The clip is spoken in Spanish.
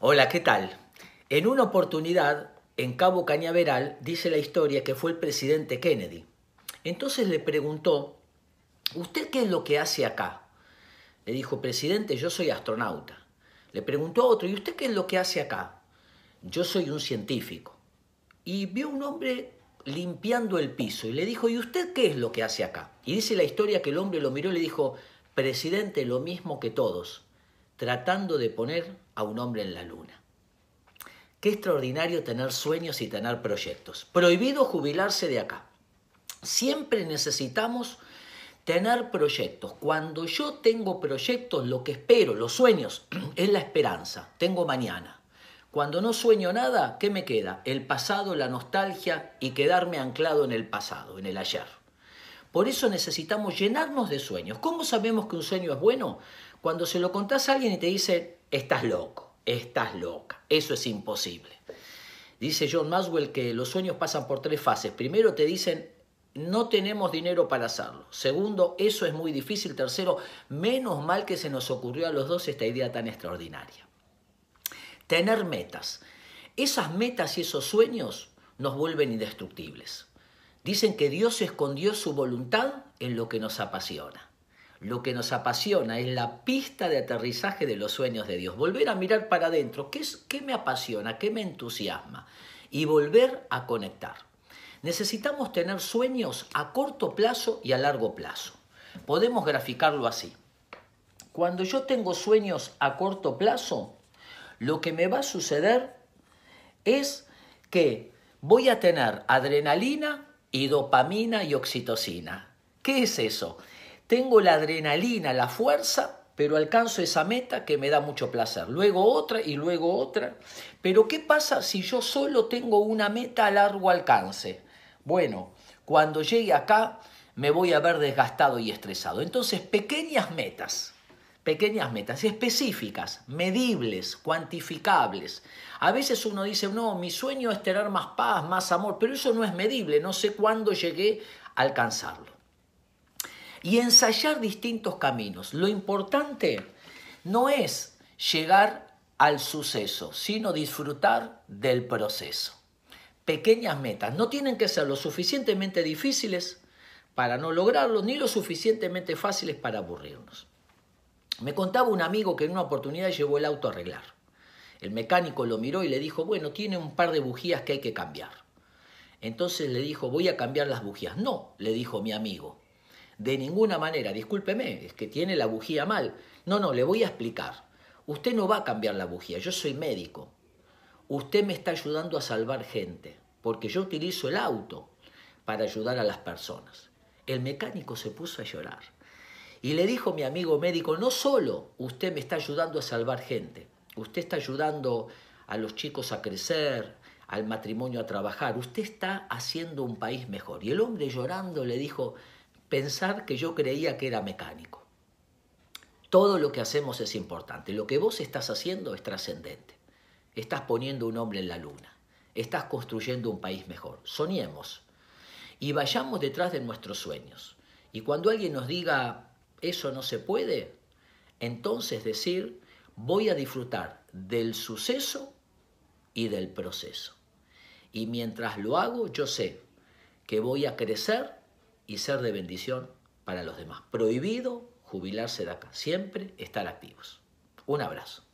Hola, ¿qué tal? En una oportunidad, en Cabo Cañaveral, dice la historia que fue el presidente Kennedy. Entonces le preguntó, ¿usted qué es lo que hace acá? Le dijo, presidente, yo soy astronauta. Le preguntó a otro, ¿y usted qué es lo que hace acá? Yo soy un científico. Y vio un hombre limpiando el piso y le dijo, ¿y usted qué es lo que hace acá? Y dice la historia que el hombre lo miró y le dijo, presidente, lo mismo que todos, tratando de poner a un hombre en la luna. Qué extraordinario tener sueños y tener proyectos. Prohibido jubilarse de acá. Siempre necesitamos tener proyectos. Cuando yo tengo proyectos, lo que espero, los sueños, es la esperanza. Tengo mañana. Cuando no sueño nada, ¿qué me queda? El pasado, la nostalgia y quedarme anclado en el pasado, en el ayer. Por eso necesitamos llenarnos de sueños. ¿Cómo sabemos que un sueño es bueno? Cuando se lo contás a alguien y te dice, estás loco, estás loca, eso es imposible. Dice John Maswell que los sueños pasan por tres fases. Primero te dicen, no tenemos dinero para hacerlo. Segundo, eso es muy difícil. Tercero, menos mal que se nos ocurrió a los dos esta idea tan extraordinaria. Tener metas. Esas metas y esos sueños nos vuelven indestructibles. Dicen que Dios escondió su voluntad en lo que nos apasiona. Lo que nos apasiona es la pista de aterrizaje de los sueños de Dios. Volver a mirar para adentro. ¿Qué, es, ¿Qué me apasiona? ¿Qué me entusiasma? Y volver a conectar. Necesitamos tener sueños a corto plazo y a largo plazo. Podemos graficarlo así. Cuando yo tengo sueños a corto plazo, lo que me va a suceder es que voy a tener adrenalina y dopamina y oxitocina. ¿Qué es eso? Tengo la adrenalina, la fuerza, pero alcanzo esa meta que me da mucho placer. Luego otra y luego otra. Pero ¿qué pasa si yo solo tengo una meta a largo alcance? Bueno, cuando llegue acá me voy a ver desgastado y estresado. Entonces, pequeñas metas pequeñas metas específicas, medibles, cuantificables. A veces uno dice, no, mi sueño es tener más paz, más amor, pero eso no es medible, no sé cuándo llegué a alcanzarlo. Y ensayar distintos caminos. Lo importante no es llegar al suceso, sino disfrutar del proceso. Pequeñas metas, no tienen que ser lo suficientemente difíciles para no lograrlo, ni lo suficientemente fáciles para aburrirnos. Me contaba un amigo que en una oportunidad llevó el auto a arreglar. El mecánico lo miró y le dijo, bueno, tiene un par de bujías que hay que cambiar. Entonces le dijo, voy a cambiar las bujías. No, le dijo mi amigo, de ninguna manera, discúlpeme, es que tiene la bujía mal. No, no, le voy a explicar. Usted no va a cambiar la bujía, yo soy médico. Usted me está ayudando a salvar gente, porque yo utilizo el auto para ayudar a las personas. El mecánico se puso a llorar y le dijo mi amigo médico, no solo usted me está ayudando a salvar gente, usted está ayudando a los chicos a crecer, al matrimonio a trabajar, usted está haciendo un país mejor. Y el hombre llorando le dijo, pensar que yo creía que era mecánico. Todo lo que hacemos es importante, lo que vos estás haciendo es trascendente. Estás poniendo un hombre en la luna, estás construyendo un país mejor. Soñemos y vayamos detrás de nuestros sueños. Y cuando alguien nos diga, eso no se puede, entonces decir, voy a disfrutar del suceso y del proceso. Y mientras lo hago, yo sé que voy a crecer y ser de bendición para los demás. Prohibido jubilarse de acá, siempre estar activos. Un abrazo.